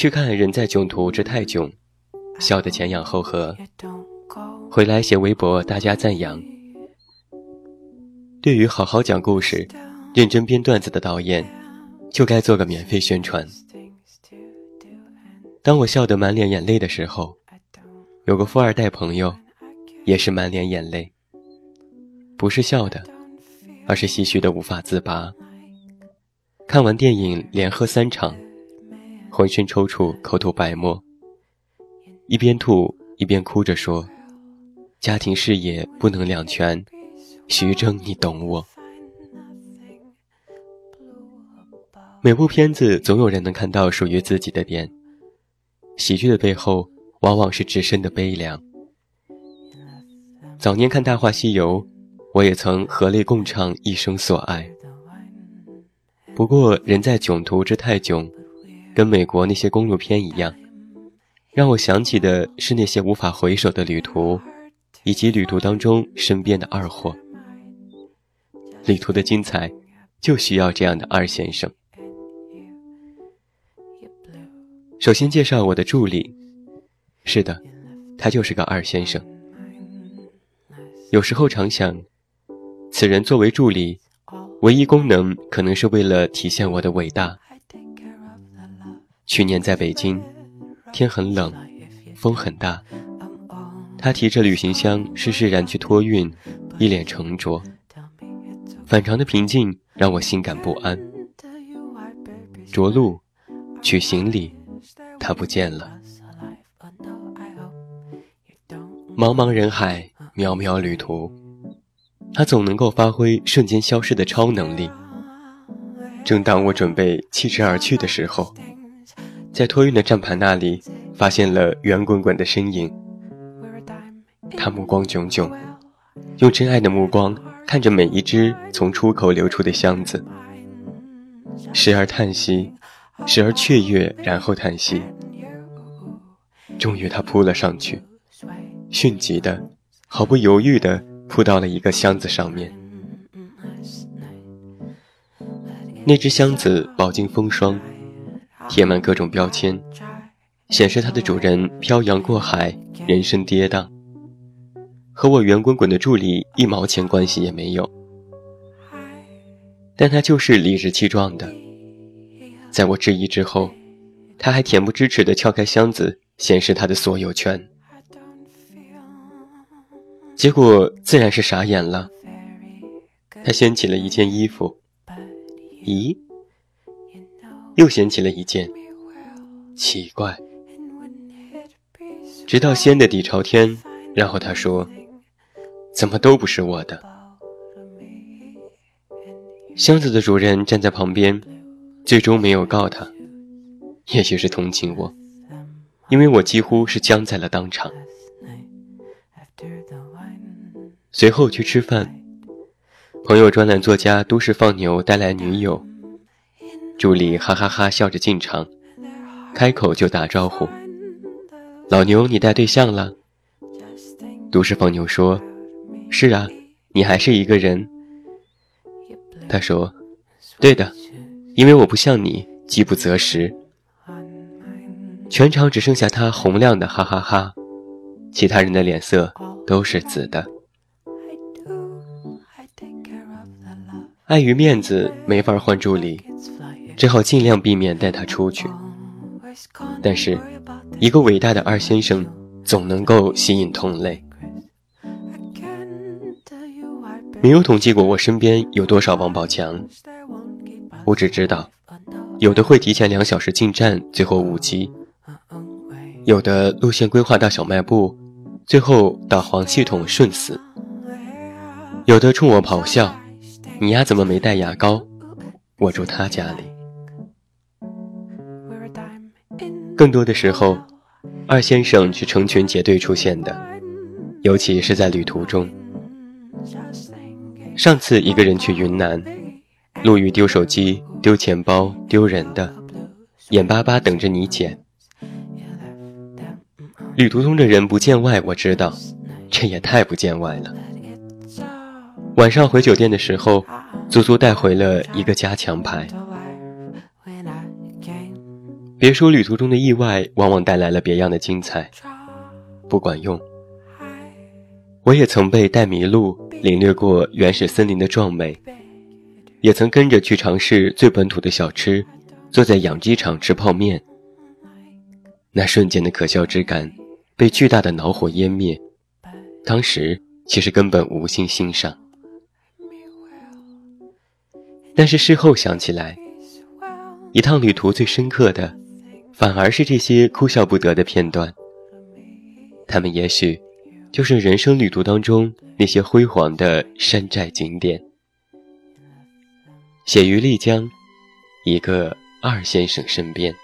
去看《人在囧途之泰囧》，笑得前仰后合，回来写微博，大家赞扬。对于好好讲故事、认真编段子的导演，就该做个免费宣传。当我笑得满脸眼泪的时候，有个富二代朋友，也是满脸眼泪，不是笑的，而是唏嘘的无法自拔。看完电影连喝三场，浑身抽搐，口吐白沫，一边吐一边哭着说：“家庭事业不能两全。”徐峥，你懂我。每部片子总有人能看到属于自己的点。喜剧的背后，往往是至深的悲凉。早年看《大话西游》，我也曾和泪共唱一生所爱。不过，人在囧途之泰囧，跟美国那些公路片一样，让我想起的是那些无法回首的旅途，以及旅途当中身边的二货。旅途的精彩，就需要这样的二先生。首先介绍我的助理，是的，他就是个二先生。有时候常想，此人作为助理，唯一功能可能是为了体现我的伟大。去年在北京，天很冷，风很大，他提着旅行箱，施施然去托运，一脸沉着。反常的平静让我心感不安。着陆，取行李，他不见了。茫茫人海，渺渺旅途，他总能够发挥瞬间消失的超能力。正当我准备弃之而去的时候，在托运的站盘那里发现了圆滚滚的身影。他目光炯炯，用真爱的目光。看着每一只从出口流出的箱子，时而叹息，时而雀跃，然后叹息。终于，他扑了上去，迅疾的、毫不犹豫的扑到了一个箱子上面。那只箱子饱经风霜，贴满各种标签，显示它的主人漂洋过海，人生跌宕。和我圆滚滚的助理一毛钱关系也没有，但他就是理直气壮的，在我质疑之后，他还恬不知耻地撬开箱子，显示他的所有权。结果自然是傻眼了。他掀起了一件衣服，咦，又掀起了一件，奇怪。直到掀得底朝天，然后他说。怎么都不是我的。箱子的主人站在旁边，最终没有告他，也许是同情我，因为我几乎是僵在了当场。随后去吃饭，朋友专栏作家都市放牛带来女友，助理哈哈哈笑着进场，开口就打招呼：“老牛，你带对象了？”都市放牛说。是啊，你还是一个人。他说：“对的，因为我不像你饥不择食。”全场只剩下他洪亮的哈哈哈，其他人的脸色都是紫的。碍于面子，没法换助理，只好尽量避免带他出去。但是，一个伟大的二先生总能够吸引同类。没有统计过我身边有多少王宝强，我只知道，有的会提前两小时进站，最后误机；有的路线规划到小卖部，最后导航系统瞬死；有的冲我咆哮：“你丫怎么没带牙膏？”我住他家里。更多的时候，二先生是成群结队出现的，尤其是在旅途中。上次一个人去云南，路遇丢手机、丢钱包、丢人的，眼巴巴等着你捡。旅途中的人不见外，我知道，这也太不见外了。晚上回酒店的时候，足足带回了一个加强牌。别说旅途中的意外往往带来了别样的精彩，不管用。我也曾被带迷路，领略过原始森林的壮美，也曾跟着去尝试最本土的小吃，坐在养鸡场吃泡面。那瞬间的可笑之感，被巨大的恼火湮灭。当时其实根本无心欣赏，但是事后想起来，一趟旅途最深刻的。反而是这些哭笑不得的片段，他们也许就是人生旅途当中那些辉煌的山寨景点。写于丽江，一个二先生身边。